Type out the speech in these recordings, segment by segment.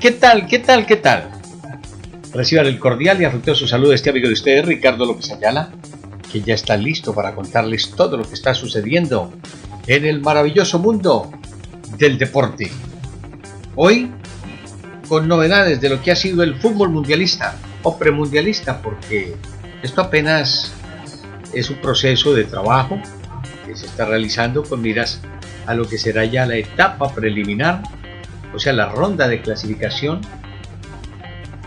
¿Qué tal? ¿Qué tal? ¿Qué tal? Reciban el cordial y afectuoso saludo de este amigo de ustedes, Ricardo López Ayala, que ya está listo para contarles todo lo que está sucediendo en el maravilloso mundo del deporte. Hoy, con novedades de lo que ha sido el fútbol mundialista o premundialista, porque esto apenas es un proceso de trabajo que se está realizando con miras a lo que será ya la etapa preliminar, o sea, la ronda de clasificación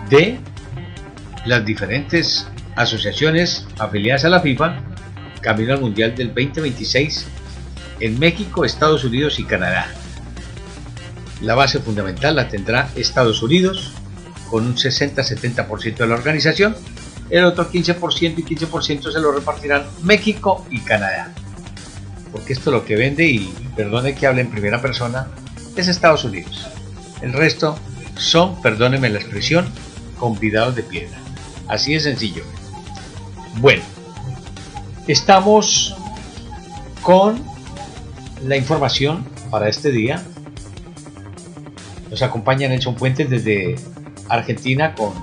de las diferentes asociaciones afiliadas a la FIFA camino al Mundial del 2026 en México, Estados Unidos y Canadá. La base fundamental la tendrá Estados Unidos con un 60-70% de la organización, el otro 15% y 15% se lo repartirán México y Canadá. Porque esto lo que vende, y perdone que hable en primera persona, es Estados Unidos. El resto son, perdónenme la expresión, convidados de piedra. Así de sencillo. Bueno, estamos con la información para este día. Nos acompaña Nelson Puentes desde Argentina con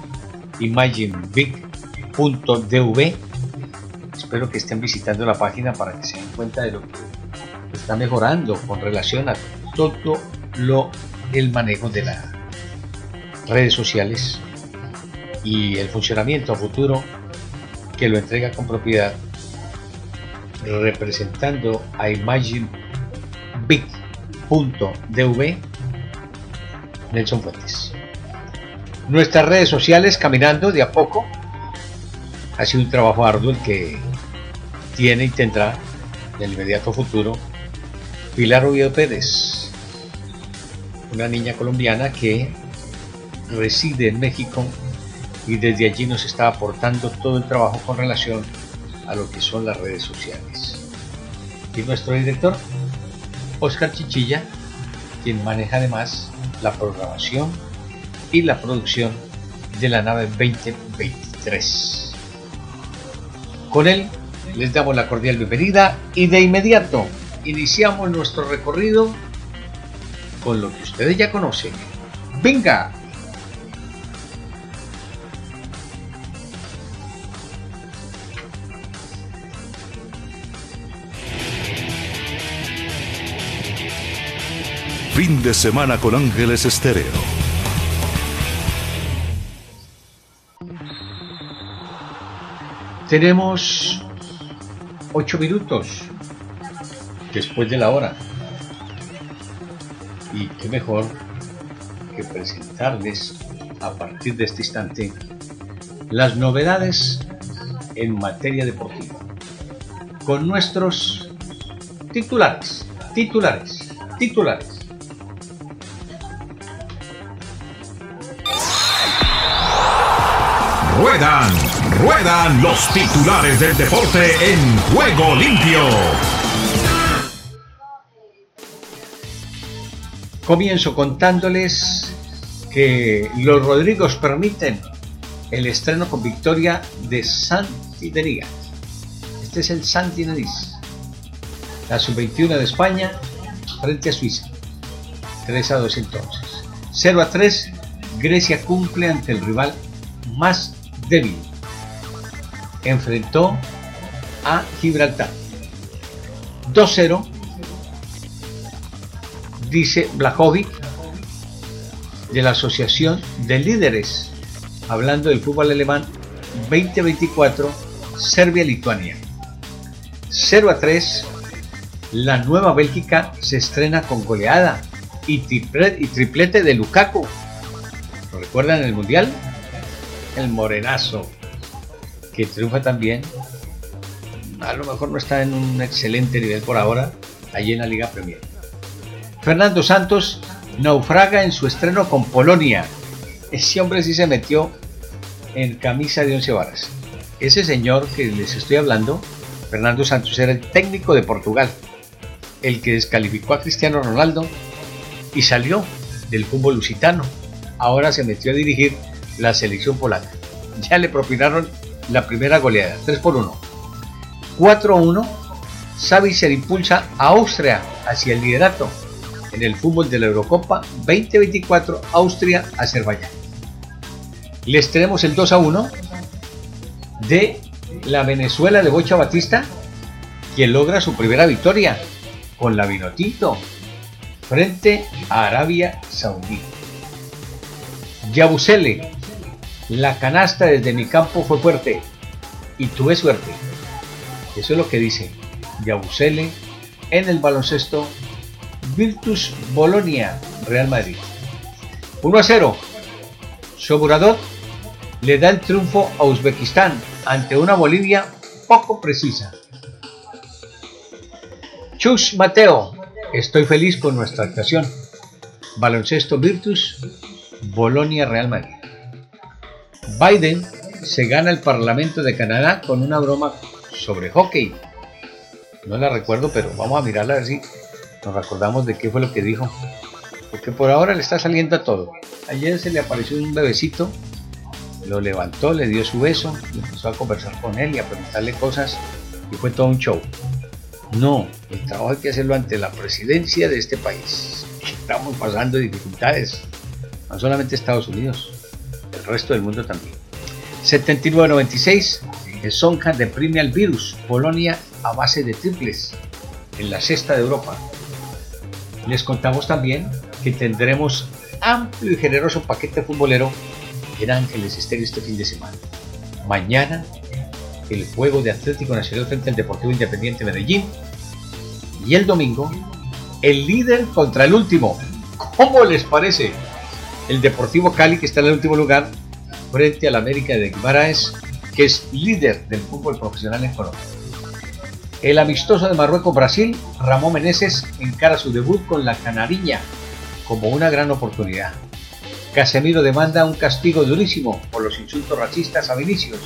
imaginebig.dv. Espero que estén visitando la página para que se den cuenta de lo que está mejorando con relación a todo lo el manejo de las redes sociales y el funcionamiento a futuro que lo entrega con propiedad representando a imaginebig.dv Nelson Fuentes. Nuestras redes sociales caminando de a poco. Ha sido un trabajo arduo el que tiene y tendrá en el inmediato futuro Pilar Oviedo Pérez, una niña colombiana que reside en México y desde allí nos está aportando todo el trabajo con relación a lo que son las redes sociales. Y nuestro director, Oscar Chichilla, quien maneja además la programación y la producción de la nave 2023. Con él les damos la cordial bienvenida y de inmediato iniciamos nuestro recorrido con lo que ustedes ya conocen. ¡Venga! Fin de semana con Ángeles Estéreo. Tenemos ocho minutos después de la hora. Y qué mejor que presentarles a partir de este instante las novedades en materia deportiva con nuestros titulares, titulares, titulares. Ruedan, ruedan los titulares del deporte en juego limpio. Comienzo contándoles que los Rodrigos permiten el estreno con victoria de Santinería. Este es el Santineris. La sub-21 de España frente a Suiza. 3 a 2 entonces. 0 a 3, Grecia cumple ante el rival más débil. Enfrentó a Gibraltar. 2-0, dice Blajovic de la Asociación de Líderes, hablando del fútbol alemán 2024, Serbia-Lituania. 0 a 3, la nueva Bélgica se estrena con goleada y triplete, y triplete de Lukaku. ¿Lo recuerdan el Mundial? el morenazo, que triunfa también. A lo mejor no está en un excelente nivel por ahora, allí en la Liga Premier. Fernando Santos naufraga en su estreno con Polonia ese hombre sí se metió en camisa de once varas. Ese señor que les estoy hablando, Fernando Santos, era el técnico de Portugal, el que descalificó a Cristiano Ronaldo y salió del fútbol lusitano. Ahora se metió a dirigir la selección polaca. Ya le propinaron la primera goleada, 3 por 1. 4-1, se impulsa a Austria hacia el liderato en el fútbol de la Eurocopa 2024 Austria-Azerbaiyán. Les tenemos el 2 1 de la Venezuela de Bocha Batista, quien logra su primera victoria con la Vinotinto frente a Arabia Saudí. Yabusele, la canasta desde mi campo fue fuerte y tuve suerte. Eso es lo que dice Yabusele en el baloncesto Virtus Bolonia Real Madrid. 1 a 0. Soburador le da el triunfo a Uzbekistán ante una Bolivia poco precisa. Chus Mateo, estoy feliz con nuestra actuación. Baloncesto Virtus Bolonia Real Madrid. Biden se gana el Parlamento de Canadá con una broma sobre hockey. No la recuerdo, pero vamos a mirarla a ver si nos recordamos de qué fue lo que dijo. Porque por ahora le está saliendo a todo. Ayer se le apareció un bebecito, lo levantó, le dio su beso, empezó a conversar con él y a preguntarle cosas y fue todo un show. No, el trabajo hay que hacerlo ante la presidencia de este país. Estamos pasando dificultades, no solamente Estados Unidos, el resto del mundo también. 79-96, el Sonja deprime al virus, Polonia a base de triples, en la cesta de Europa. Les contamos también que tendremos amplio y generoso paquete futbolero en Ángeles Estéreo este fin de semana. Mañana, el juego de Atlético Nacional frente al Deportivo Independiente Medellín. Y el domingo, el líder contra el último. ¿Cómo les parece? El Deportivo Cali, que está en el último lugar, frente al América de Guimaraes, que es líder del fútbol profesional en Colombia. El amistoso de Marruecos-Brasil, Ramón Meneses, encara su debut con la Canariña como una gran oportunidad. Casemiro demanda un castigo durísimo por los insultos racistas a Vinicius.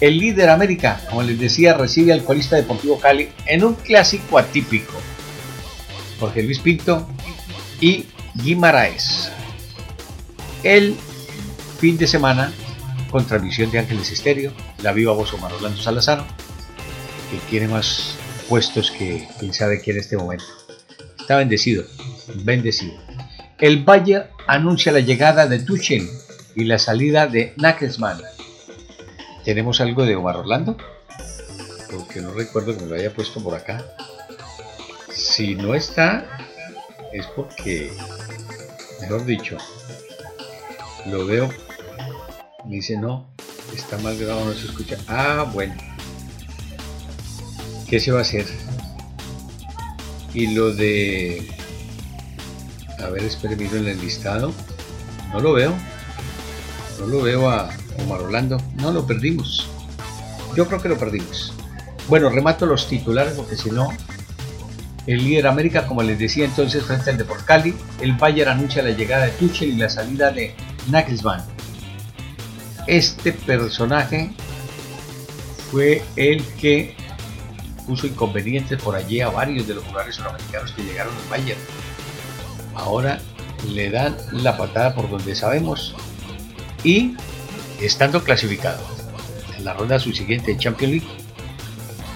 El líder América, como les decía, recibe al colista Deportivo Cali en un clásico atípico. Jorge Luis Pinto y Guimaraes. El fin de semana con transmisión de Ángeles Estéreo, la viva voz Omar Orlando Salazar, que tiene más puestos que quien sabe que en este momento. Está bendecido, bendecido. El Valle anuncia la llegada de Tuchel y la salida de Nagelsmann. ¿Tenemos algo de Omar Orlando? Porque no recuerdo que me lo haya puesto por acá. Si no está, es porque, mejor dicho, lo veo me dice, no, está mal grabado, no se escucha. Ah, bueno. ¿Qué se va a hacer? Y lo de... A ver, en el listado. No lo veo. No lo veo a Omar Orlando. No, lo perdimos. Yo creo que lo perdimos. Bueno, remato los titulares porque si no, el líder América, como les decía entonces, frente al Deport Cali, el Bayern anuncia la llegada de Tuchel y la salida de Nagelsmann. Este personaje fue el que puso inconvenientes por allí a varios de los jugadores sudamericanos que llegaron al Bayern. Ahora le dan la patada por donde sabemos y estando clasificado en la ronda subsiguiente de Champions League,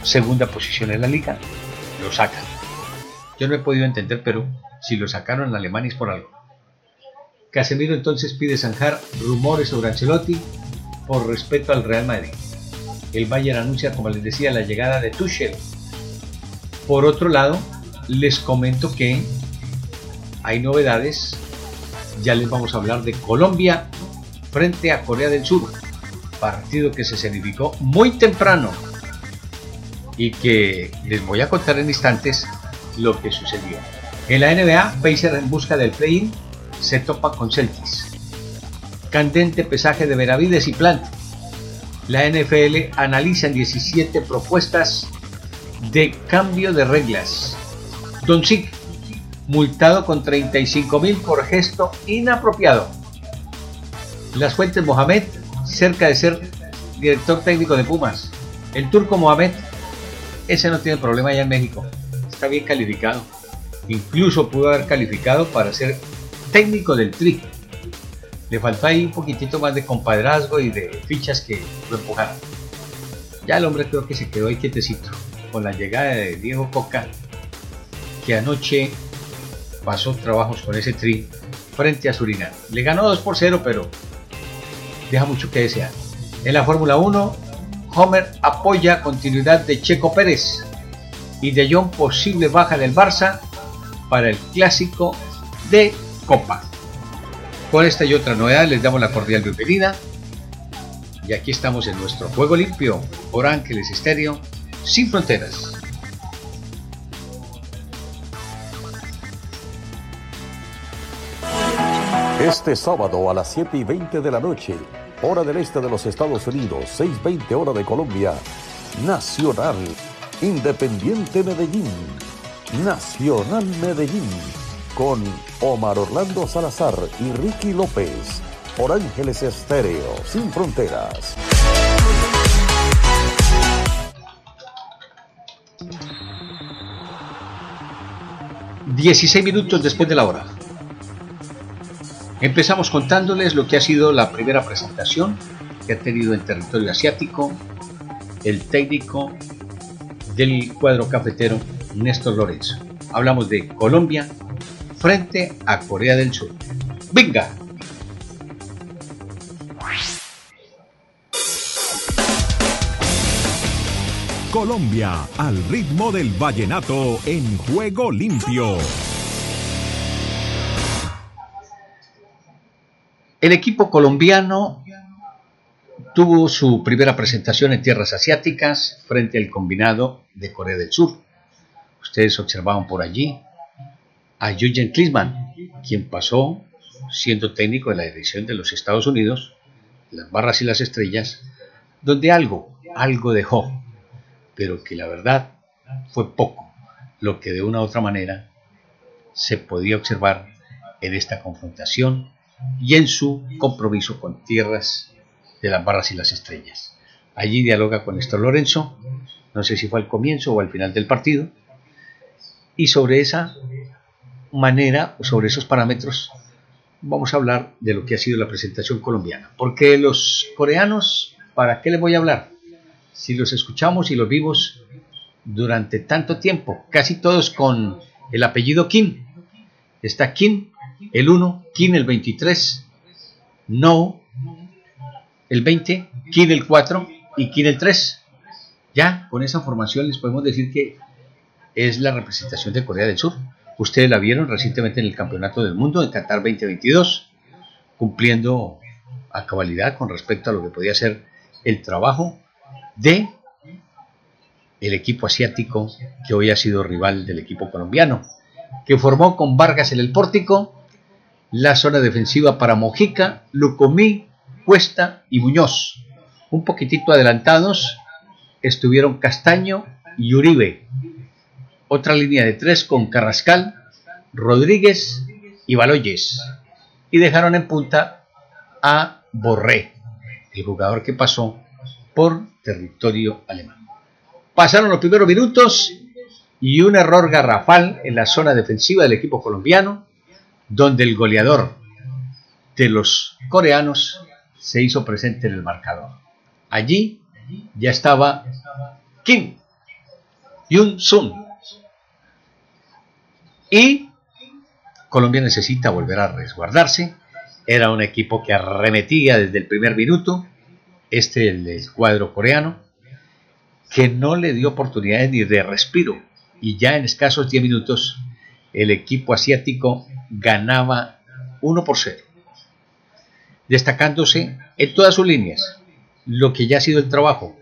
segunda posición en la liga, lo sacan. Yo no he podido entender, pero si lo sacaron en Alemania es por algo. Casemiro entonces pide zanjar rumores sobre Ancelotti por respeto al Real Madrid. El Bayern anuncia, como les decía, la llegada de Tuchel. Por otro lado, les comento que hay novedades. Ya les vamos a hablar de Colombia frente a Corea del Sur. Partido que se significó muy temprano y que les voy a contar en instantes lo que sucedió. En la NBA, Pacers en busca del play-in se topa con Celtics. Candente pesaje de Benavides y Plant. La NFL analiza 17 propuestas de cambio de reglas. Don Chic, multado con 35 mil por gesto inapropiado. Las Fuentes Mohamed, cerca de ser director técnico de Pumas. El turco Mohamed, ese no tiene problema allá en México. Está bien calificado. Incluso pudo haber calificado para ser técnico del Tri. Le faltó ahí un poquitito más de compadrazgo y de fichas que lo empujaron. Ya el hombre creo que se quedó ahí quietecito con la llegada de Diego Coca, que anoche pasó trabajos con ese tri frente a Surinam. Le ganó 2 por 0, pero deja mucho que desear. En la Fórmula 1, Homer apoya continuidad de Checo Pérez y de John posible baja del Barça para el clásico de Copa. Con esta y otra novedad les damos la cordial bienvenida. Y aquí estamos en nuestro juego limpio por Ángeles Estéreo sin fronteras. Este sábado a las 7 y 20 de la noche, hora del este de los Estados Unidos, 6.20 hora de Colombia, Nacional, Independiente Medellín, Nacional Medellín, con Omar Orlando Salazar y Ricky López, por Ángeles Estéreo, sin fronteras. 16 minutos después de la hora. Empezamos contándoles lo que ha sido la primera presentación que ha tenido en territorio asiático el técnico del cuadro cafetero Néstor Lorenzo. Hablamos de Colombia frente a Corea del Sur. ¡Venga! Colombia al ritmo del vallenato en juego limpio. El equipo colombiano tuvo su primera presentación en tierras asiáticas frente al combinado de Corea del Sur. Ustedes observaban por allí a Jürgen Klinsmann, quien pasó siendo técnico de la dirección de los Estados Unidos, las barras y las estrellas, donde algo, algo dejó pero que la verdad fue poco lo que de una u otra manera se podía observar en esta confrontación y en su compromiso con tierras de las barras y las estrellas. Allí dialoga con Néstor Lorenzo, no sé si fue al comienzo o al final del partido, y sobre esa manera sobre esos parámetros vamos a hablar de lo que ha sido la presentación colombiana. Porque los coreanos, ¿para qué les voy a hablar? si los escuchamos y los vimos durante tanto tiempo, casi todos con el apellido Kim. Está Kim el 1, Kim el 23, No el 20, Kim el 4 y Kim el 3. Ya con esa formación les podemos decir que es la representación de Corea del Sur. Ustedes la vieron recientemente en el Campeonato del Mundo en Qatar 2022, cumpliendo a cabalidad con respecto a lo que podía ser el trabajo de el equipo asiático que hoy ha sido rival del equipo colombiano, que formó con Vargas en el pórtico la zona defensiva para Mojica, Lucomí, Cuesta y Muñoz. Un poquitito adelantados estuvieron Castaño y Uribe. Otra línea de tres con Carrascal, Rodríguez y Baloyes. Y dejaron en punta a Borré, el jugador que pasó por territorio alemán. Pasaron los primeros minutos y un error garrafal en la zona defensiva del equipo colombiano, donde el goleador de los coreanos se hizo presente en el marcador. Allí ya estaba Kim Yun-sun. Y Colombia necesita volver a resguardarse. Era un equipo que arremetía desde el primer minuto este el, cuadro coreano, que no le dio oportunidades ni de respiro. Y ya en escasos 10 minutos el equipo asiático ganaba 1 por 0, destacándose en todas sus líneas, lo que ya ha sido el trabajo.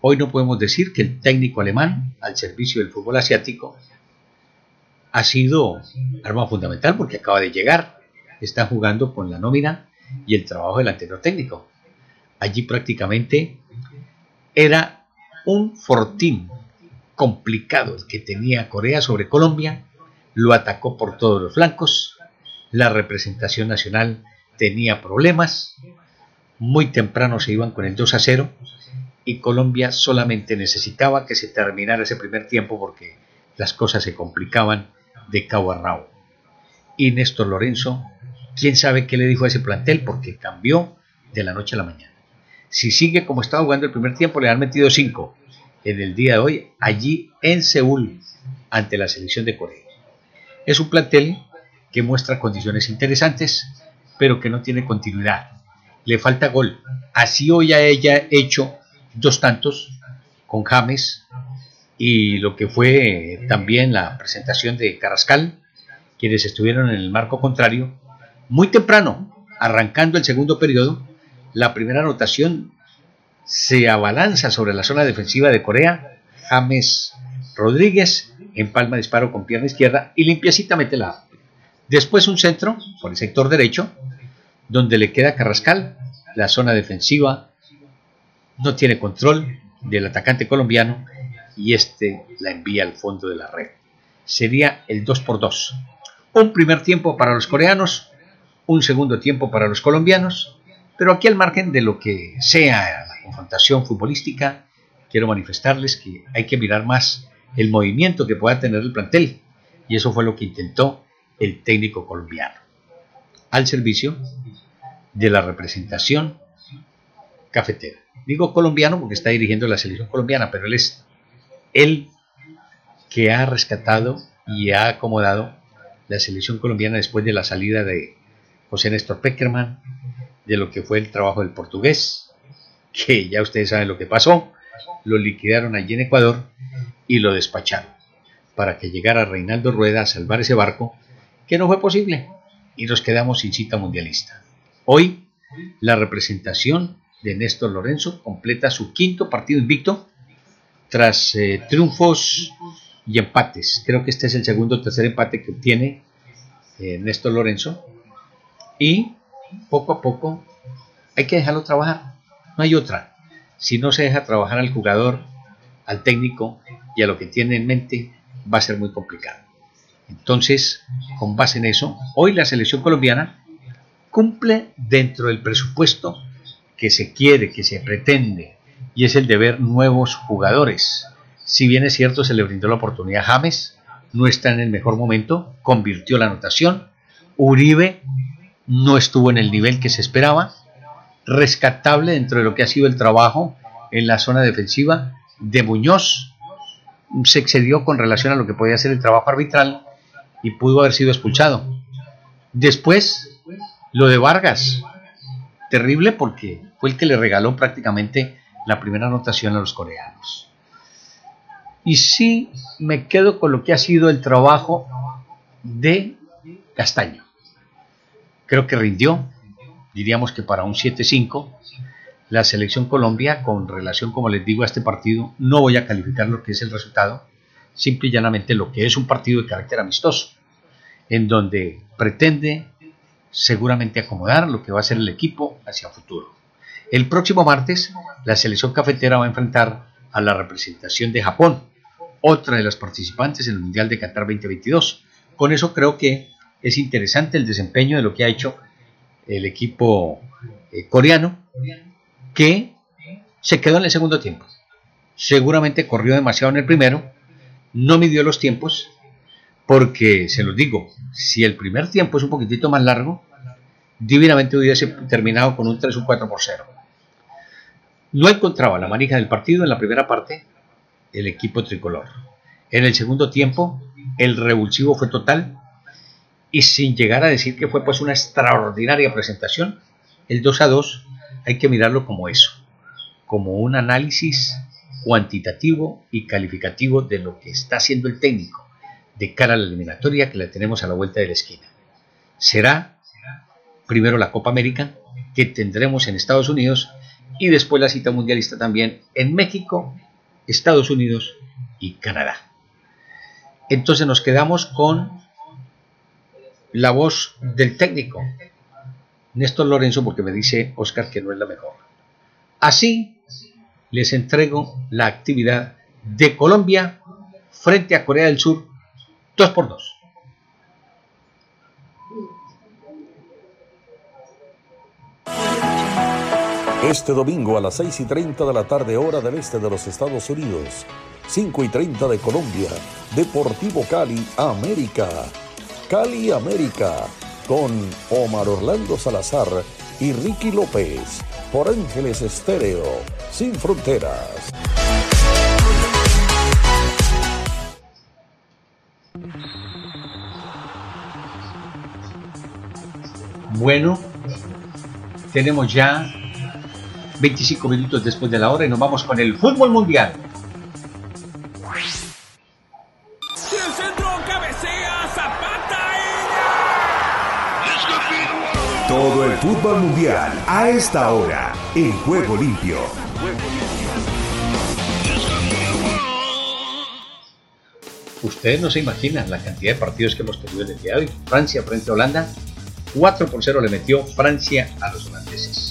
Hoy no podemos decir que el técnico alemán al servicio del fútbol asiático ha sido arma fundamental porque acaba de llegar, está jugando con la nómina y el trabajo del anterior técnico. Allí prácticamente era un fortín complicado el que tenía Corea sobre Colombia, lo atacó por todos los flancos, la representación nacional tenía problemas, muy temprano se iban con el 2 a 0 y Colombia solamente necesitaba que se terminara ese primer tiempo porque las cosas se complicaban de cabo a. Y Néstor Lorenzo, quién sabe qué le dijo a ese plantel porque cambió de la noche a la mañana. Si sigue como estaba jugando el primer tiempo, le han metido 5 en el día de hoy allí en Seúl ante la selección de Corea. Es un plantel que muestra condiciones interesantes, pero que no tiene continuidad. Le falta gol. Así hoy a ella hecho dos tantos con James y lo que fue también la presentación de Carrascal, quienes estuvieron en el marco contrario, muy temprano, arrancando el segundo periodo, la primera anotación se abalanza sobre la zona defensiva de Corea, James Rodríguez empalma disparo con pierna izquierda y limpiecita mete la Después un centro por el sector derecho, donde le queda Carrascal, la zona defensiva no tiene control del atacante colombiano y este la envía al fondo de la red. Sería el 2 por 2. Un primer tiempo para los coreanos, un segundo tiempo para los colombianos, pero aquí al margen de lo que sea la confrontación futbolística, quiero manifestarles que hay que mirar más el movimiento que pueda tener el plantel, y eso fue lo que intentó el técnico colombiano, al servicio de la representación cafetera. Digo colombiano porque está dirigiendo la selección colombiana, pero él es el que ha rescatado y ha acomodado la selección colombiana después de la salida de José Néstor Peckerman, de lo que fue el trabajo del portugués, que ya ustedes saben lo que pasó, lo liquidaron allí en Ecuador y lo despacharon para que llegara Reinaldo Rueda a salvar ese barco, que no fue posible, y nos quedamos sin cita mundialista. Hoy, la representación de Néstor Lorenzo completa su quinto partido invicto tras eh, triunfos y empates. Creo que este es el segundo o tercer empate que obtiene eh, Néstor Lorenzo. Y poco a poco hay que dejarlo trabajar. No hay otra. Si no se deja trabajar al jugador, al técnico y a lo que tiene en mente, va a ser muy complicado. Entonces, con base en eso, hoy la selección colombiana cumple dentro del presupuesto que se quiere, que se pretende, y es el de ver nuevos jugadores. Si bien es cierto, se le brindó la oportunidad a James, no está en el mejor momento, convirtió la anotación. Uribe no estuvo en el nivel que se esperaba, rescatable dentro de lo que ha sido el trabajo en la zona defensiva de Muñoz. Se excedió con relación a lo que podía ser el trabajo arbitral y pudo haber sido expulsado. Después, lo de Vargas, terrible porque fue el que le regaló prácticamente la primera anotación a los coreanos. Y sí me quedo con lo que ha sido el trabajo de Castaño. Creo que rindió, diríamos que para un 7-5. La selección Colombia, con relación, como les digo, a este partido, no voy a calificar lo que es el resultado, simple y llanamente lo que es un partido de carácter amistoso, en donde pretende seguramente acomodar lo que va a ser el equipo hacia el futuro. El próximo martes, la selección cafetera va a enfrentar a la representación de Japón, otra de las participantes en el Mundial de Qatar 2022. Con eso creo que es interesante el desempeño de lo que ha hecho el equipo eh, coreano, que se quedó en el segundo tiempo. Seguramente corrió demasiado en el primero, no midió los tiempos porque, se los digo, si el primer tiempo es un poquitito más largo, divinamente hubiese terminado con un 3 o 4 por 0. No encontraba la manija del partido en la primera parte el equipo tricolor. En el segundo tiempo, el revulsivo fue total y sin llegar a decir que fue pues una extraordinaria presentación, el 2 a 2 hay que mirarlo como eso, como un análisis cuantitativo y calificativo de lo que está haciendo el técnico de cara a la eliminatoria que la tenemos a la vuelta de la esquina. Será primero la Copa América que tendremos en Estados Unidos y después la cita mundialista también en México, Estados Unidos y Canadá. Entonces nos quedamos con la voz del técnico, Néstor Lorenzo, porque me dice Oscar que no es la mejor. Así les entrego la actividad de Colombia frente a Corea del Sur Dos por dos. Este domingo a las 6 y 30 de la tarde, hora del este de los Estados Unidos. 5 y 30 de Colombia. Deportivo Cali, América. Cali, América. Con Omar Orlando Salazar y Ricky López. Por Ángeles Estéreo. Sin fronteras. Bueno, tenemos ya 25 minutos después de la hora y nos vamos con el fútbol mundial. Todo el fútbol mundial a esta hora en Juego Limpio. Ustedes no se imaginan la cantidad de partidos que hemos tenido el día de hoy. Francia frente a Holanda, 4 por 0 le metió Francia a los holandeses.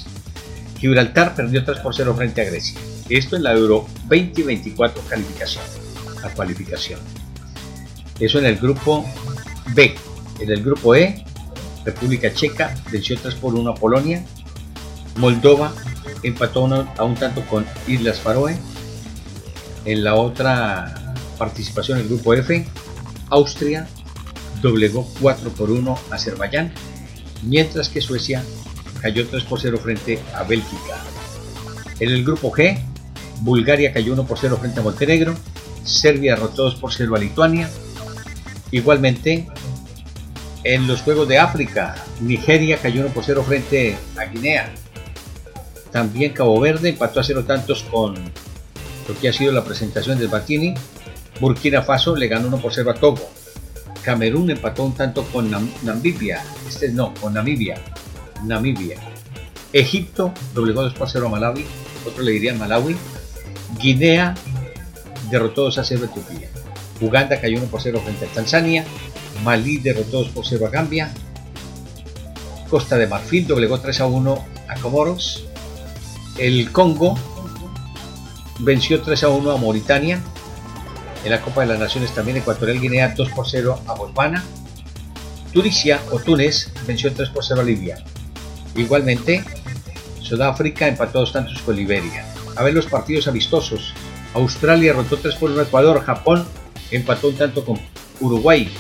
Gibraltar perdió 3 por 0 frente a Grecia. Esto en la Euro 2024 calificación. La cualificación. Eso en el grupo B. En el grupo E, República Checa venció 3 por 1 a Polonia. Moldova empató a un tanto con Islas Faroe. En la otra participación, el grupo F, Austria doblegó 4 por 1 a Azerbaiyán, mientras que Suecia cayó 3 por 0 frente a Bélgica. En el grupo G, Bulgaria cayó 1 por 0 frente a Montenegro, Serbia derrotó 2 por 0 a Lituania. Igualmente, en los Juegos de África, Nigeria cayó 1 por 0 frente a Guinea. También Cabo Verde empató a 0 tantos con lo que ha sido la presentación del Batini. Burkina Faso le ganó 1 por 0 a Togo. Camerún empató un tanto con Namibia. Este no, con Namibia. Namibia. Egipto doblegó 2 por 0 a Malawi. Otro le diría Malawi. Guinea derrotó 2 a 0 a Etiopía. Uganda cayó 1 por 0 frente a Tanzania. Malí derrotó 2 por 0 a Gambia. Costa de Marfil doblegó 3 a 1 a Comoros. El Congo venció 3 a 1 a Mauritania. En la Copa de las Naciones también Ecuatorial Guinea 2 por 0 a Botswana. Tunisia o Túnez venció 3 por 0 a Libia. Igualmente, Sudáfrica empató dos tantos con Liberia. A ver los partidos amistosos. Australia derrotó 3 por 1 a Ecuador. Japón empató un tanto con Uruguay.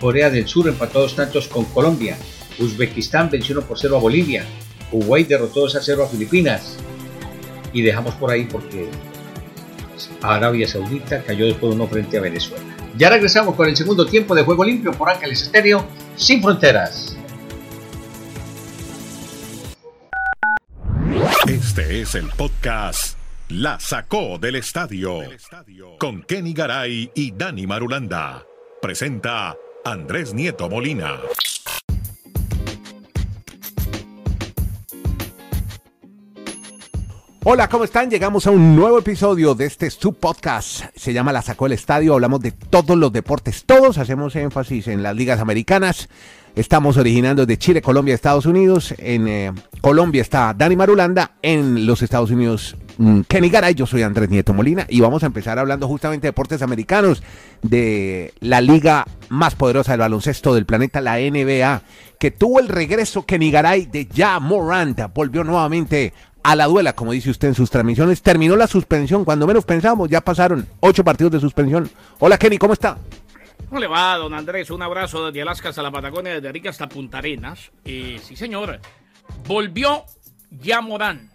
Corea del Sur empató dos tantos con Colombia. Uzbekistán venció 1 por 0 a Bolivia. Uruguay derrotó 2 a 0 a Filipinas. Y dejamos por ahí porque Arabia Saudita cayó después de uno frente a Venezuela. Ya regresamos con el segundo tiempo de Juego Limpio por Ángeles Estéreo, sin fronteras. Es el podcast La Sacó del Estadio con Kenny Garay y Dani Marulanda. Presenta Andrés Nieto Molina. Hola, ¿cómo están? Llegamos a un nuevo episodio de este su podcast. Se llama La Sacó el Estadio. Hablamos de todos los deportes, todos. Hacemos énfasis en las ligas americanas. Estamos originando de Chile, Colombia, Estados Unidos. En eh, Colombia está Dani Marulanda. En los Estados Unidos, mm, Kenny Garay. Yo soy Andrés Nieto Molina. Y vamos a empezar hablando justamente de deportes americanos. De la liga más poderosa del baloncesto del planeta, la NBA. Que tuvo el regreso Kenny Garay de Ja Morant. Volvió nuevamente a la duela, como dice usted en sus transmisiones. Terminó la suspensión, cuando menos pensamos, ya pasaron ocho partidos de suspensión. Hola Kenny, ¿cómo está? ¿Cómo le va, don Andrés? Un abrazo desde Alaska hasta la Patagonia, desde Rica hasta Punta Arenas. Eh, sí, señor. Volvió ya Morán.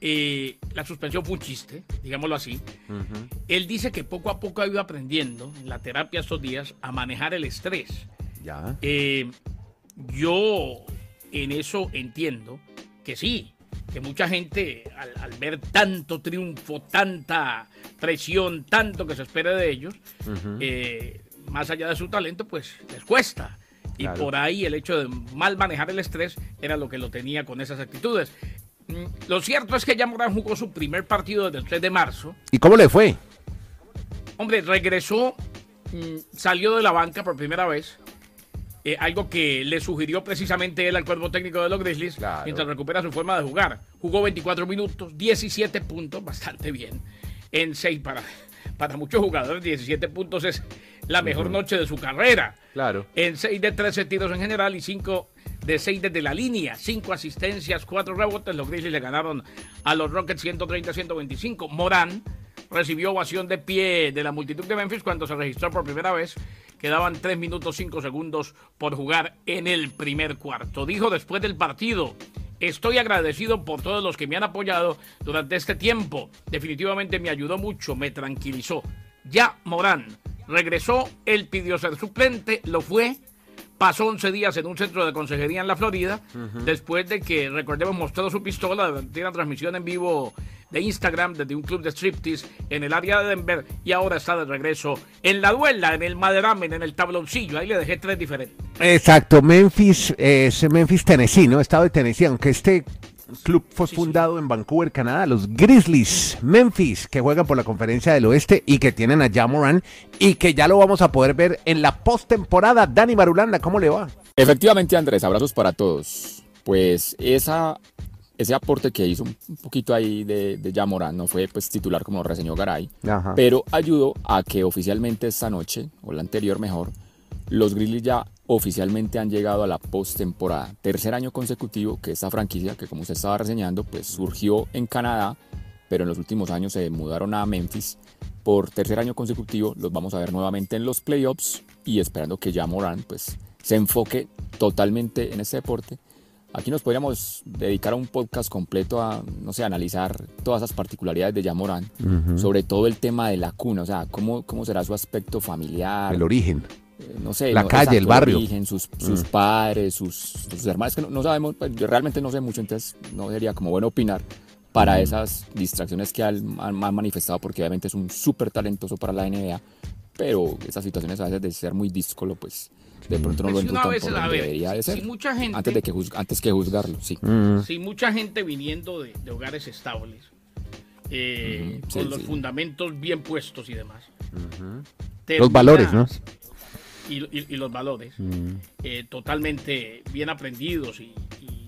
Eh, la suspensión fue un chiste, digámoslo así. Él dice que poco a poco ha ido aprendiendo en la terapia estos días a manejar el estrés. Ya. Eh, yo en eso entiendo que sí, que mucha gente al, al, ver tanto triunfo, tanta presión, tanto que se espera de ellos, uh -huh. eh, más allá de su talento, pues les cuesta. Y claro. por ahí el hecho de mal manejar el estrés era lo que lo tenía con esas actitudes. Mm, lo cierto es que ya Morán jugó su primer partido desde el 3 de marzo. ¿Y cómo le fue? Hombre, regresó, mmm, salió de la banca por primera vez. Eh, algo que le sugirió precisamente él al cuerpo técnico de los Grizzlies claro. mientras recupera su forma de jugar. Jugó 24 minutos, 17 puntos, bastante bien. En 6 para, para muchos jugadores, 17 puntos es la mejor uh -huh. noche de su carrera. Claro. En 6 de 13 tiros en general y 5 de 6 desde la línea, 5 asistencias, 4 rebotes. Los Grizzlies le ganaron a los Rockets 130-125. Morán recibió ovación de pie de la multitud de Memphis cuando se registró por primera vez. Quedaban 3 minutos 5 segundos por jugar en el primer cuarto. Dijo después del partido, estoy agradecido por todos los que me han apoyado durante este tiempo. Definitivamente me ayudó mucho, me tranquilizó. Ya Morán regresó, él pidió ser suplente, lo fue pasó 11 días en un centro de consejería en la Florida, después de que, recordemos, mostró su pistola durante una transmisión en vivo de Instagram desde un club de striptease en el área de Denver y ahora está de regreso en la duela, en el maderamen, en el tabloncillo. Ahí le dejé tres diferentes. Exacto, Memphis, es Memphis, Tennessee, ¿no? Estado de Tennessee, aunque este club fue fundado en Vancouver, Canadá, los Grizzlies Memphis, que juegan por la conferencia del oeste y que tienen a Jamoran y que ya lo vamos a poder ver en la postemporada. Dani Marulanda, ¿cómo le va? Efectivamente, Andrés, abrazos para todos. Pues esa, ese aporte que hizo un poquito ahí de, de no fue pues titular como reseñó Garay, pero ayudó a que oficialmente esta noche, o la anterior mejor, los Grizzlies ya oficialmente han llegado a la postemporada. Tercer año consecutivo que esta franquicia, que como usted estaba reseñando, pues surgió en Canadá, pero en los últimos años se mudaron a Memphis. Por tercer año consecutivo los vamos a ver nuevamente en los playoffs y esperando que ya Morán pues se enfoque totalmente en este deporte. Aquí nos podríamos dedicar a un podcast completo a, no sé, analizar todas esas particularidades de Yamorán, sobre todo el tema de la cuna, o sea, cómo, cómo será su aspecto familiar. El origen eh, no sé, la calle, el barrio, sus, sus mm. padres, sus, sus, hermanos, que no, sabemos, pues, yo realmente no sé mucho, entonces no sería como bueno opinar para mm. esas distracciones que han, han, manifestado, porque obviamente es un súper talentoso para la NBA, pero esas situaciones a veces de ser muy díscolo, pues de pronto no lo pues por donde debería de ser. mucha gente, antes, de que antes que juzgarlo, sí. Mm. Si mucha gente viniendo de, hogares estables, eh, con los fundamentos bien puestos y demás. Los valores, ¿no? y, los valores mm. eh, totalmente bien aprendidos y,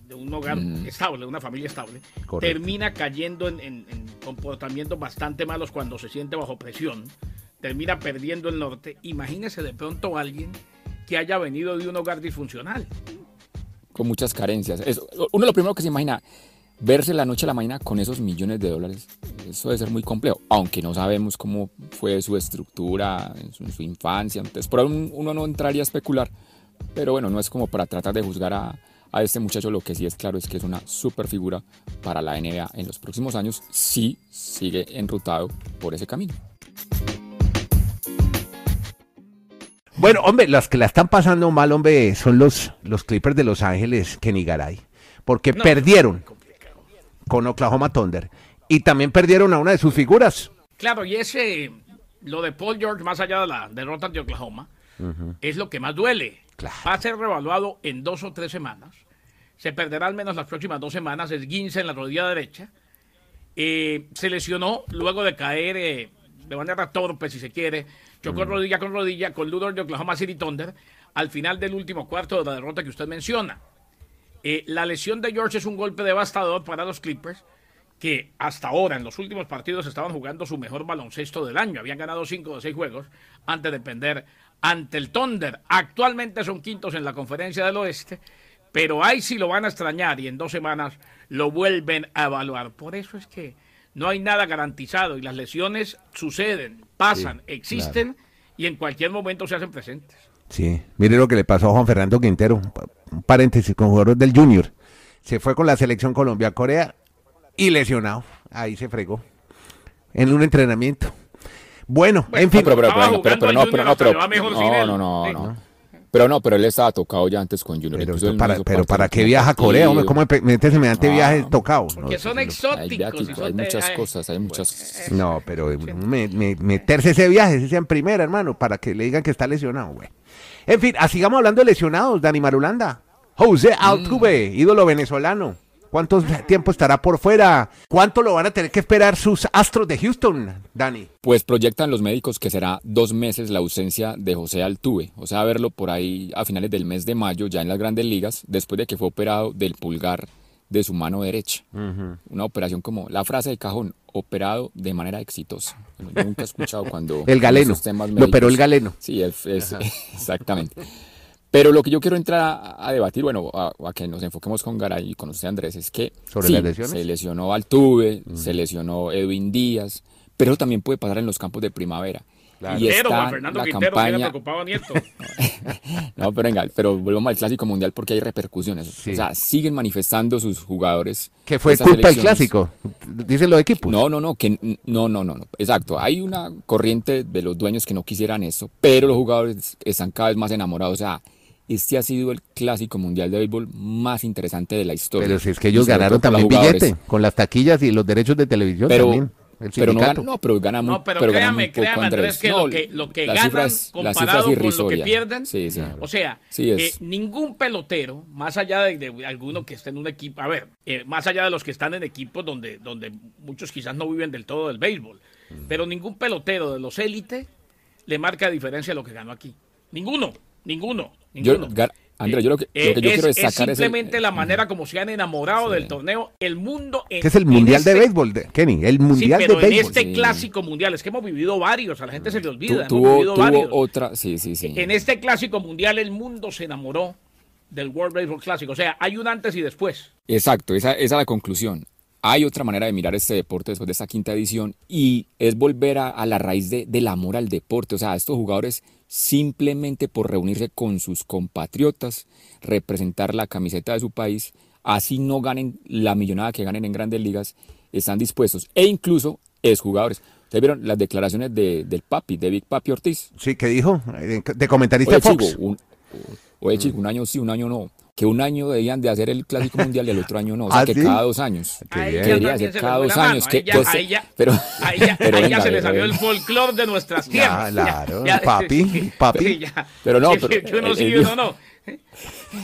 de un hogar mm. estable, una familia estable, termina cayendo en, comportamientos bastante malos cuando se siente bajo presión, termina perdiendo el norte. Imagínese de pronto alguien que haya venido de un hogar disfuncional. Con muchas carencias. uno lo primero que se imagina, verse la noche a la mañana con esos millones de dólares, eso debe ser muy complejo, aunque no sabemos cómo fue su estructura su, infancia, entonces por ahí uno no entraría a especular, pero bueno, no es como para tratar de juzgar a, a este muchacho, lo que sí es claro es que es una super figura para la NBA en los próximos años, si sigue enrutado por ese camino. Bueno, hombre, las que la están pasando mal, hombre, son los, los Clippers de Los Ángeles, Kenny Garay, porque perdieron con Oklahoma Thunder. Y también perdieron a una de sus figuras. Claro, y ese, lo de Paul George, más allá de la derrota de Oklahoma, es lo que más duele. Va a ser revaluado en dos o tres semanas. Se perderá al menos las próximas dos semanas. Es Guince en la rodilla derecha. Eh, se lesionó luego de caer eh, de manera torpe, si se quiere. Chocó rodilla con rodilla con Ludor de Oklahoma City Thunder al final del último cuarto de la derrota que usted menciona. Eh, la lesión de George es un golpe devastador para los Clippers, que hasta ahora, en los últimos partidos, estaban jugando su mejor baloncesto del año. Habían ganado 5 de 6 juegos antes de perder ante el Thunder. Actualmente son quintos en la conferencia del oeste, pero ahí sí lo van a extrañar y en dos semanas lo vuelven a evaluar. Por eso es que no hay nada garantizado y las lesiones suceden, pasan, existen y en cualquier momento se hacen presentes. Sí, mire lo que le pasó a Juan Fernando Quintero, un paréntesis, con jugadores del Junior. Se fue con la selección Colombia-Corea y lesionado. Ahí se fregó. En un entrenamiento. Bueno, en fin. Pero, pero, pero, pero, no, pero no, pero, no, no, no, Pero no, pero él estaba tocado ya antes con Junior. Pero, para, pero ¿para qué viaja a Corea? Hombre, ¿Cómo mete semejante viaje tocado? Que son exóticos. Hay, muchas cosas, hay muchas cosas. No, pero meterse ese viaje, ese sea en primera, hermano, para que le digan que está lesionado, güey. En fin, sigamos hablando de lesionados, Dani Marulanda. José Altuve, mm. ídolo venezolano. ¿Cuánto tiempo estará por fuera? ¿Cuánto lo van a tener que esperar sus astros de Houston, Dani? Pues proyectan los médicos que será dos meses la ausencia de José Altuve. O sea, verlo por ahí a finales del mes de mayo, ya en las grandes ligas, después de que fue operado del pulgar de su mano derecha. Una operación como la frase de cajón, operado de manera exitosa. nunca he escuchado cuando... el galeno. Lo operó el galeno. Sí, es, exactamente. Pero lo que yo quiero entrar a, debatir, bueno, a, que nos enfoquemos con Garay y con usted Andrés, es que ¿Sobre las lesiones? se lesionó Altuve, mm. se lesionó Edwin Díaz, pero también puede pasar en los campos de primavera. Y está Juan Fernando la Quintero campaña... preocupado Nieto. no, pero venga, pero volvemos al Clásico Mundial porque hay repercusiones. O sea, siguen manifestando sus jugadores. Que fue culpa del Clásico, dicen los equipos. No, no, no, que no, no, no, no. Exacto, hay una corriente de los dueños que no quisieran eso, pero los jugadores están cada vez más enamorados. O sea, este ha sido el clásico mundial de béisbol más interesante de la historia. Pero si es que ellos ganaron también billete con las taquillas y los derechos de televisión también pero no, gana, no, pero gana muy, no, pero, créame, créame, Andrés, que, lo que, lo que ganan comparado con lo que pierden, sí, sí, o sea, eh, ningún pelotero, más allá de, alguno que esté en un equipo, a ver, eh, más allá de los que están en equipos donde, donde muchos quizás no viven del todo del béisbol, pero ningún pelotero de los élites le marca diferencia a lo que ganó aquí. Ninguno, ninguno, ninguno. Andrés, yo lo que, yo quiero es simplemente la manera como se han enamorado del torneo. El mundo. En, es el mundial de este béisbol, Kenny. El mundial pero de béisbol. En este clásico mundial, es que hemos vivido varios, a la gente se le olvida. tuvo, otra, sí, sí, sí. En este clásico mundial, el mundo se enamoró del World Baseball Clásico. O sea, hay un antes y después. Exacto, esa, esa es la conclusión. Hay otra manera de mirar este deporte después de esta quinta edición y es volver a, a la raíz de, del amor al deporte. O sea, estos jugadores simplemente por reunirse con sus compatriotas, representar la camiseta de su país, así no ganen la millonada que ganen en grandes ligas, están dispuestos. E incluso es jugadores. ¿Ustedes vieron las declaraciones de, del papi, de Big Papi Ortiz? Sí, ¿qué dijo? De comentarista oye, Fox. Chico, un, oye, chico, un año sí, un año no que un año debían de hacer el clásico mundial y el otro año no, o sea, ¿Ah, que cada dos años. Debería ser cada dos años. Que, ahí ya, pero, ahí ya, se le salió el folclore de nuestras tierras. claro, papi, papi. Pero no, pero. Que uno sí, uno no.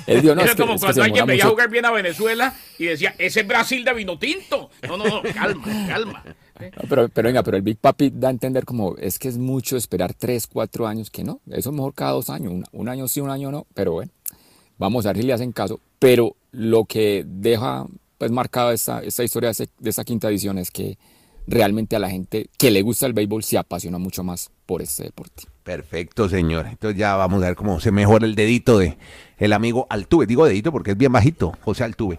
Él dio, no, Era como cuando alguien veía jugar bien a Venezuela y decía, ese es Brasil de vino tinto. No, no, no, calma, calma. pero, pero venga, pero el Big Papi da a entender como, es que es mucho esperar tres, cuatro años, que no, eso es mejor cada dos años, un, un año sí, un año no, pero bueno. Vamos a ver si le hacen caso. Pero lo que deja pues marcada esta, esta historia de esta quinta edición es que realmente a la gente que le gusta el béisbol se apasiona mucho más por este deporte. Perfecto, señor. Entonces ya vamos a ver cómo se mejora el dedito de el amigo Altuve. Digo dedito porque es bien bajito, José Altuve.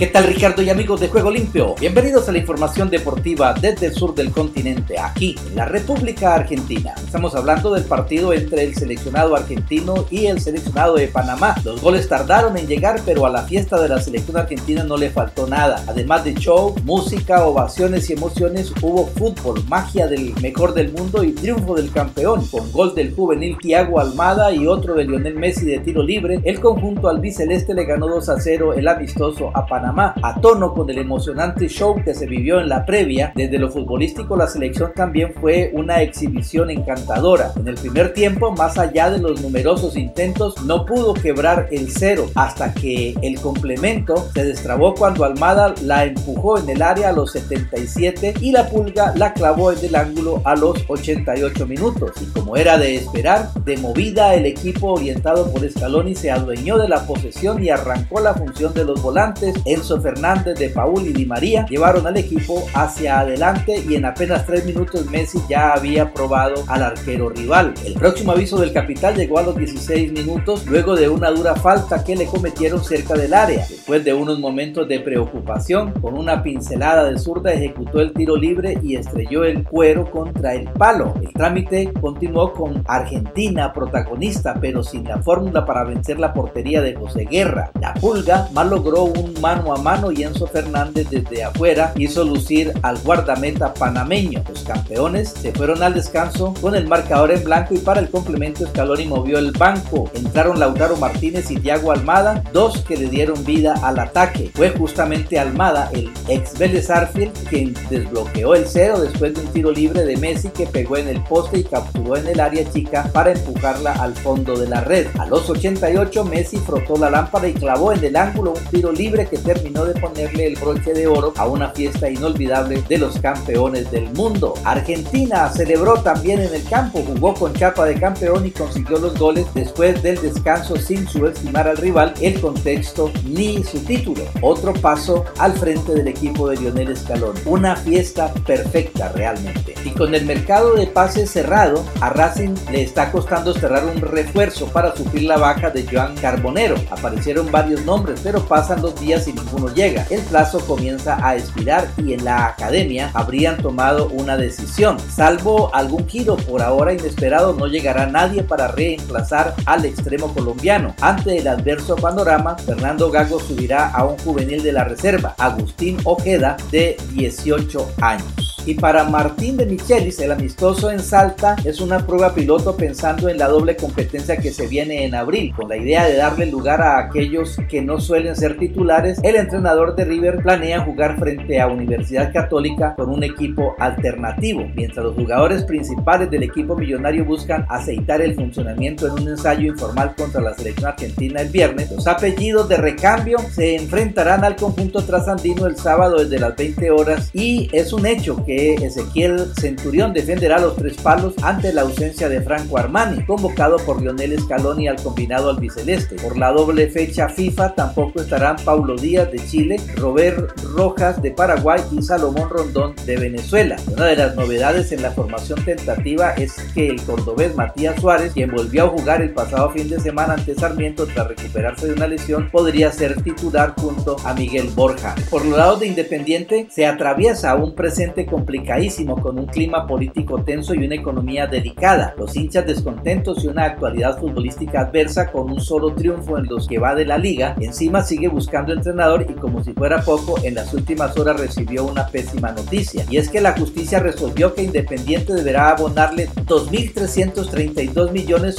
¿Qué tal Ricardo y amigos de Juego Limpio? Bienvenidos a la información deportiva desde el sur del continente, aquí en la República Argentina. Estamos hablando del partido entre el seleccionado argentino y el seleccionado de Panamá. Los goles tardaron en llegar, pero a la fiesta de la selección argentina no le faltó nada. Además de show, música, ovaciones y emociones, hubo fútbol, magia del mejor del mundo y triunfo del campeón. Con gol del juvenil Thiago Almada y otro de Lionel Messi de tiro libre, el conjunto albiceleste le ganó 2 a 0 el amistoso a Panamá a tono con el emocionante show que se vivió en la previa. Desde lo futbolístico, la selección también fue una exhibición encantadora. En el primer tiempo, más allá de los numerosos intentos, no pudo quebrar el cero hasta que el complemento se destrabó cuando Almada la empujó en el área a los 77 y la pulga la clavó en el ángulo a los 88 minutos. Y como era de esperar, de movida el equipo orientado por Scaloni se adueñó de la posesión y arrancó la función de los volantes en Enzo Fernández de Paul y Di María llevaron al equipo hacia adelante y en apenas tres minutos Messi ya había probado al arquero rival. El próximo aviso del capital llegó a los 16 minutos luego de una dura falta que le cometieron cerca del área. Después de unos momentos de preocupación, con una pincelada de zurda ejecutó el tiro libre y estrelló el cuero contra el palo. El trámite continuó con Argentina protagonista, pero sin la fórmula para vencer la portería de José Guerra. La Pulga más logró un mano a mano y Enzo Fernández desde afuera hizo lucir al guardameta panameño. Los campeones se fueron al descanso con el marcador en blanco y para el complemento Scaloni movió el banco. Entraron Lautaro Martínez y Diago Almada, dos que le dieron vida al ataque. Fue justamente Almada, el ex Vélez Arfield, quien desbloqueó el cero después de un tiro libre de Messi que pegó en el poste y capturó en el área chica para empujarla al fondo de la red. A los 88 Messi frotó la lámpara y clavó en el ángulo un tiro libre que terminó de ponerle el broche de oro a una fiesta inolvidable de los campeones del mundo. Argentina celebró también en el campo, jugó con chapa de campeón y consiguió los goles después del descanso sin subestimar al rival, el contexto ni su título. Otro paso al frente del equipo de Lionel Escalón. Una fiesta perfecta realmente. Y con el mercado de pases cerrado, a Racing le está costando cerrar un refuerzo para suplir la baja de Joan Carbonero. Aparecieron varios nombres, pero pasan los días y ninguno llega. El plazo comienza a expirar y en la academia habrían tomado una decisión. Salvo algún giro por ahora inesperado, no llegará nadie para reemplazar al extremo colombiano. Ante el adverso panorama, Fernando Gago subirá a un juvenil de la reserva, Agustín Ojeda, de 18 años. Y para Martín de Michelis, el amistoso en Salta es una prueba piloto pensando en la doble competencia que se viene en abril. Con la idea de darle lugar a aquellos que no suelen ser titulares, el entrenador de River planea jugar frente a Universidad Católica con un equipo alternativo, mientras los jugadores principales del equipo millonario buscan aceitar el funcionamiento en un ensayo informal contra la selección argentina el viernes. Los apellidos de recambio se enfrentarán al conjunto trasandino el sábado desde las 20 horas y es un hecho que Ezequiel Centurión defenderá los tres palos ante la ausencia de Franco Armani, convocado por Lionel Scaloni al combinado albiceleste. Por la doble fecha FIFA tampoco estarán Paulo Díaz de Chile, Robert Rojas de Paraguay y Salomón Rondón de Venezuela. Una de las novedades en la formación tentativa es que el cordobés Matías Suárez, quien volvió a jugar el pasado fin de semana ante Sarmiento tras recuperarse de una lesión, podría ser titular junto a Miguel Borja. Por los lados de Independiente se atraviesa un presente complicadísimo con un clima político tenso y una economía delicada. Los hinchas descontentos y una actualidad futbolística adversa con un solo triunfo en los que va de la liga. Encima sigue buscando entrenador y como si fuera poco, en las últimas horas recibió una pésima noticia. Y es que la justicia resolvió que Independiente deberá abonarle 2.332 millones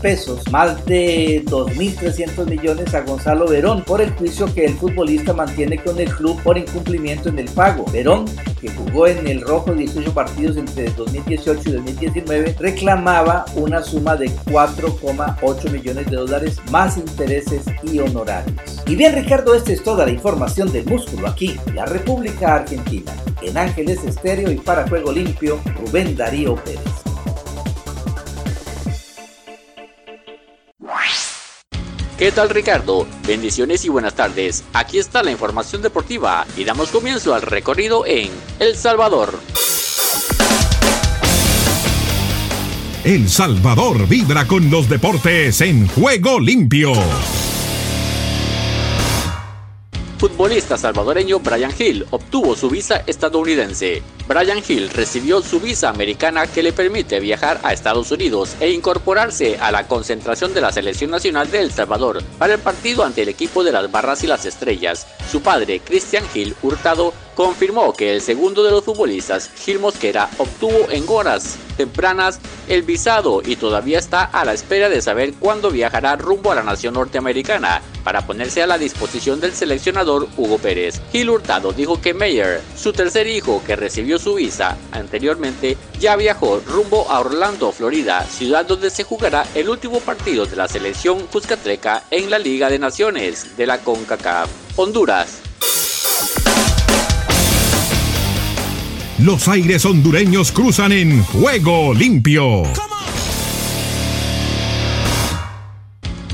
pesos, más de 2.300 millones a Gonzalo Verón por el juicio que el futbolista mantiene con el club por incumplimiento en el pago. Verón, que jugó en el rojo 18 partidos entre 2018 y 2019, reclamaba una suma de 4,8 millones de dólares más intereses y honorarios. Y bien Ricardo, esta es toda la información del músculo aquí, la República Argentina. En Ángeles Estéreo y para Juego Limpio, Rubén Darío Pérez. ¿Qué tal Ricardo? Bendiciones y buenas tardes. Aquí está la información deportiva y damos comienzo al recorrido en El Salvador. El Salvador vibra con los deportes en juego limpio futbolista salvadoreño Brian Hill obtuvo su visa estadounidense. Brian Hill recibió su visa americana que le permite viajar a Estados Unidos e incorporarse a la concentración de la selección nacional de El Salvador para el partido ante el equipo de las Barras y las Estrellas. Su padre, Christian Hill Hurtado, confirmó que el segundo de los futbolistas, Gil Mosquera, obtuvo en horas tempranas el visado y todavía está a la espera de saber cuándo viajará rumbo a la nación norteamericana para ponerse a la disposición del seleccionador Hugo Pérez. Gil Hurtado dijo que Meyer, su tercer hijo que recibió su visa anteriormente, ya viajó rumbo a Orlando, Florida, ciudad donde se jugará el último partido de la selección cuscatleca en la Liga de Naciones de la CONCACAF. Honduras Los aires hondureños cruzan en juego limpio.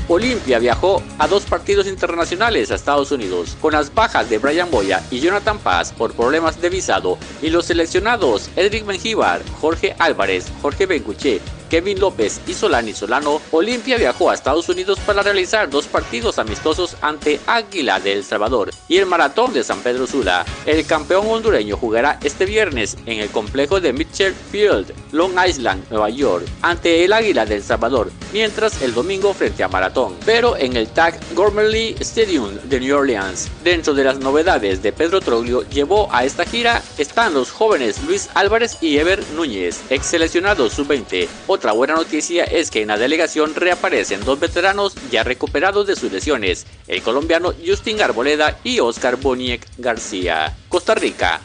Olimpia viajó a dos partidos internacionales a Estados Unidos, con las bajas de Brian Boya y Jonathan Paz por problemas de visado, y los seleccionados Edric Mengíbar, Jorge Álvarez, Jorge Benguche Kevin López y Solani Solano, Olimpia viajó a Estados Unidos para realizar dos partidos amistosos ante Águila de El Salvador y el Maratón de San Pedro Sula. El campeón hondureño jugará este viernes en el complejo de Mitchell Field, Long Island, Nueva York, ante el Águila de El Salvador, mientras el domingo frente a Maratón, pero en el TAG Gormley Stadium de New Orleans. Dentro de las novedades de Pedro Troglio llevó a esta gira están los jóvenes Luis Álvarez y Ever Núñez, ex seleccionados sub-20. Otra buena noticia es que en la delegación reaparecen dos veteranos ya recuperados de sus lesiones, el colombiano Justin Arboleda y Oscar Boniek García. Costa Rica.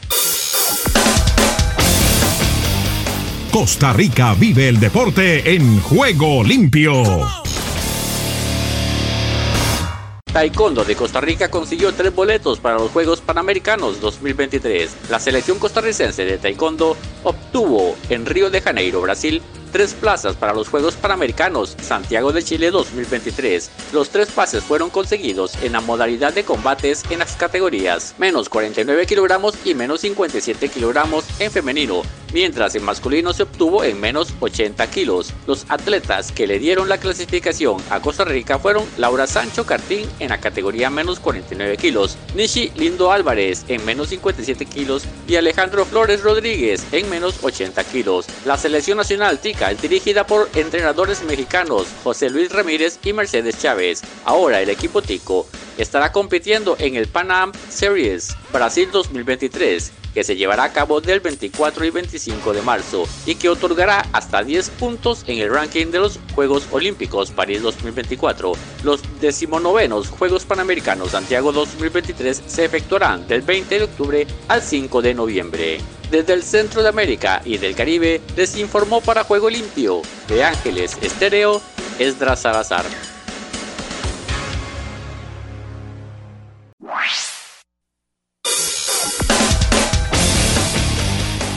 Costa Rica vive el deporte en juego limpio. Taekwondo de Costa Rica consiguió tres boletos para los Juegos Panamericanos 2023. La selección costarricense de Taekwondo obtuvo en Río de Janeiro, Brasil, tres plazas para los Juegos Panamericanos Santiago de Chile 2023. Los tres pases fueron conseguidos en la modalidad de combates en las categorías menos 49 kilogramos y menos 57 kilogramos en femenino, mientras en masculino se obtuvo en menos 80 kilos. Los atletas que le dieron la clasificación a Costa Rica fueron Laura Sancho Cartín en la categoría menos 49 kilos, Nishi Lindo Álvarez en menos 57 kilos y Alejandro Flores Rodríguez en menos 80 kilos. La selección nacional TICA es dirigida por entrenadores mexicanos José Luis Ramírez y Mercedes Chávez. Ahora el equipo Tico estará compitiendo en el Pan Am Series Brasil 2023 que se llevará a cabo del 24 y 25 de marzo y que otorgará hasta 10 puntos en el ranking de los Juegos Olímpicos París 2024. Los decimonovenos Juegos Panamericanos Santiago 2023 se efectuarán del 20 de octubre al 5 de noviembre. Desde el centro de América y del Caribe les informó para Juego Limpio de Ángeles Estéreo Esdras Salazar.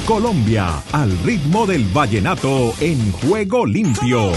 Colombia, al ritmo del vallenato en Juego Limpio.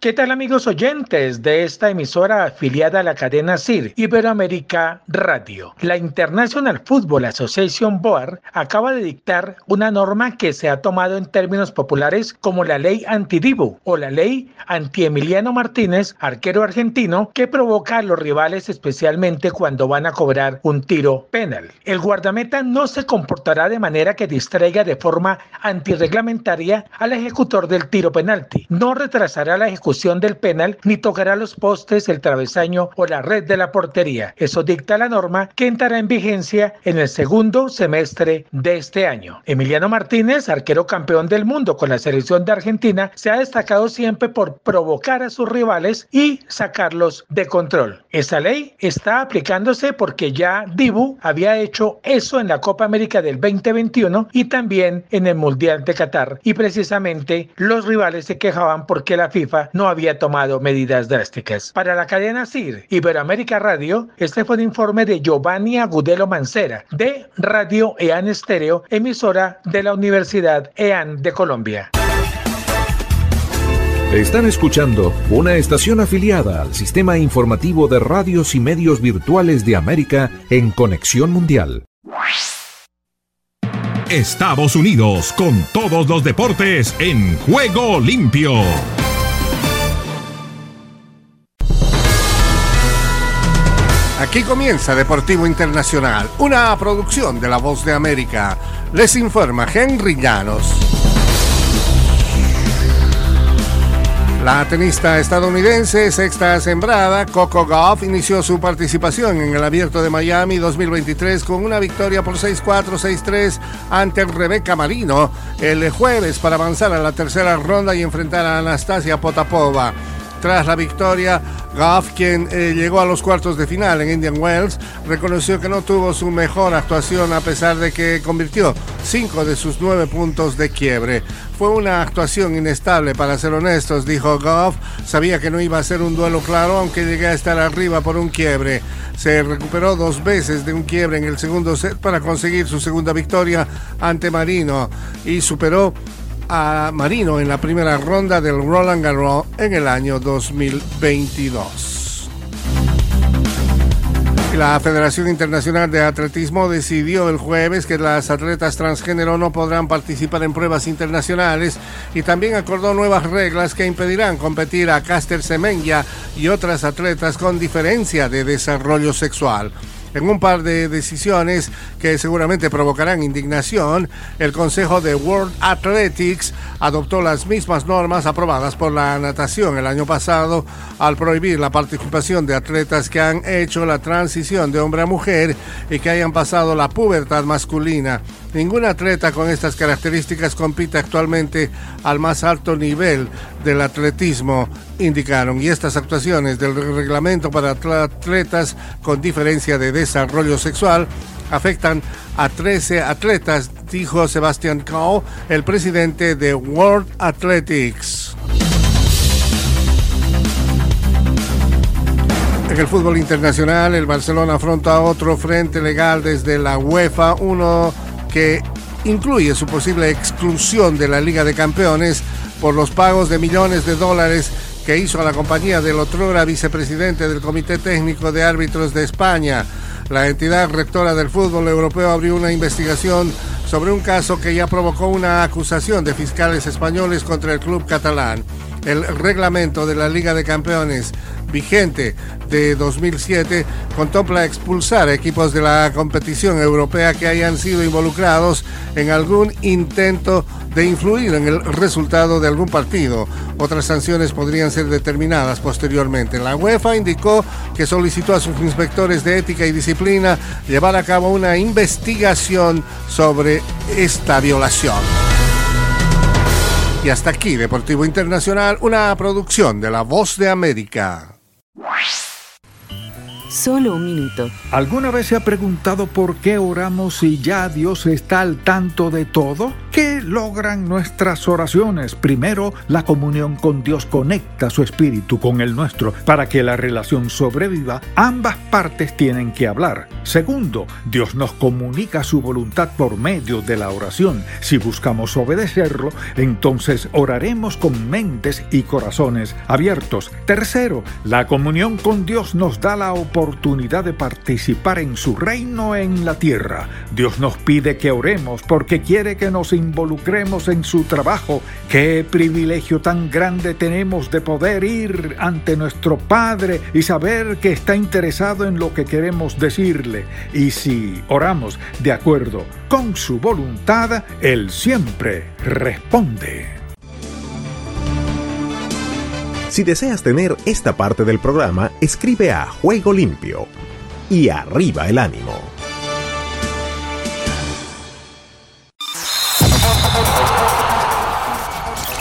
¿Qué tal amigos oyentes de esta emisora afiliada a la cadena CIR Iberoamérica Radio? La International Football Association Board acaba de dictar una norma que se ha tomado en términos populares como la ley antidibu o la ley anti-Emiliano Martínez, arquero argentino, que provoca a los rivales especialmente cuando van a cobrar un tiro penal. El guardameta no se comportará de manera que distraiga de forma antirreglamentaria al ejecutor del tiro penalti. No retrasará la ejecución del penal ni tocará los postes, el travesaño o la red de la portería. Eso dicta la norma que entrará en vigencia en el segundo semestre de este año. Emiliano Martínez, arquero campeón del mundo con la selección de Argentina, se ha destacado siempre por provocar a sus rivales y sacarlos de control. Esa ley está aplicándose porque ya Dibu había hecho eso en la Copa América del 2021 y también en el Mundial de Qatar. Y precisamente los rivales se quejaban porque la FIFA no había tomado medidas drásticas. Para la cadena CIR Iberoamérica Radio, este fue un informe de Giovanni Agudelo Mancera, de Radio EAN Estéreo, emisora de la Universidad EAN de Colombia. Están escuchando una estación afiliada al sistema informativo de radios y medios virtuales de América en Conexión Mundial. Estados Unidos con todos los deportes en juego limpio. Aquí comienza Deportivo Internacional, una producción de La Voz de América. Les informa Henry Llanos. La tenista estadounidense sexta sembrada, Coco Gauff, inició su participación en el Abierto de Miami 2023 con una victoria por 6-4, 6-3 ante Rebeca Marino el jueves para avanzar a la tercera ronda y enfrentar a Anastasia Potapova. Tras la victoria, Goff, quien eh, llegó a los cuartos de final en Indian Wells, reconoció que no tuvo su mejor actuación a pesar de que convirtió cinco de sus nueve puntos de quiebre. Fue una actuación inestable, para ser honestos, dijo Goff. Sabía que no iba a ser un duelo claro, aunque llegué a estar arriba por un quiebre. Se recuperó dos veces de un quiebre en el segundo set para conseguir su segunda victoria ante Marino y superó a Marino en la primera ronda del Roland Garros en el año 2022. La Federación Internacional de Atletismo decidió el jueves que las atletas transgénero no podrán participar en pruebas internacionales y también acordó nuevas reglas que impedirán competir a Caster Semenya y otras atletas con diferencia de desarrollo sexual. En un par de decisiones que seguramente provocarán indignación, el Consejo de World Athletics adoptó las mismas normas aprobadas por la natación el año pasado al prohibir la participación de atletas que han hecho la transición de hombre a mujer y que hayan pasado la pubertad masculina. Ningún atleta con estas características compite actualmente al más alto nivel del atletismo, indicaron. Y estas actuaciones del reglamento para atletas con diferencia de desarrollo sexual afectan a 13 atletas, dijo Sebastian Coe, el presidente de World Athletics. el fútbol internacional, el Barcelona afronta otro frente legal desde la UEFA, uno que incluye su posible exclusión de la Liga de Campeones por los pagos de millones de dólares que hizo a la compañía del otrora vicepresidente del Comité Técnico de Árbitros de España. La entidad rectora del fútbol europeo abrió una investigación sobre un caso que ya provocó una acusación de fiscales españoles contra el club catalán. El reglamento de la Liga de Campeones vigente de 2007 contempla expulsar equipos de la competición europea que hayan sido involucrados en algún intento de influir en el resultado de algún partido. Otras sanciones podrían ser determinadas posteriormente. La UEFA indicó que solicitó a sus inspectores de ética y disciplina llevar a cabo una investigación sobre esta violación. Y hasta aquí, Deportivo Internacional, una producción de La Voz de América. Solo un minuto. ¿Alguna vez se ha preguntado por qué oramos si ya Dios está al tanto de todo? ¿Qué logran nuestras oraciones? Primero, la comunión con Dios conecta su espíritu con el nuestro. Para que la relación sobreviva, ambas partes tienen que hablar. Segundo, Dios nos comunica su voluntad por medio de la oración. Si buscamos obedecerlo, entonces oraremos con mentes y corazones abiertos. Tercero, la comunión con Dios nos da la oportunidad de participar en su reino en la tierra. Dios nos pide que oremos porque quiere que nos involucremos en su trabajo. Qué privilegio tan grande tenemos de poder ir ante nuestro Padre y saber que está interesado en lo que queremos decirle. Y si oramos de acuerdo con su voluntad, Él siempre responde. Si deseas tener esta parte del programa, escribe a Juego Limpio y arriba el ánimo.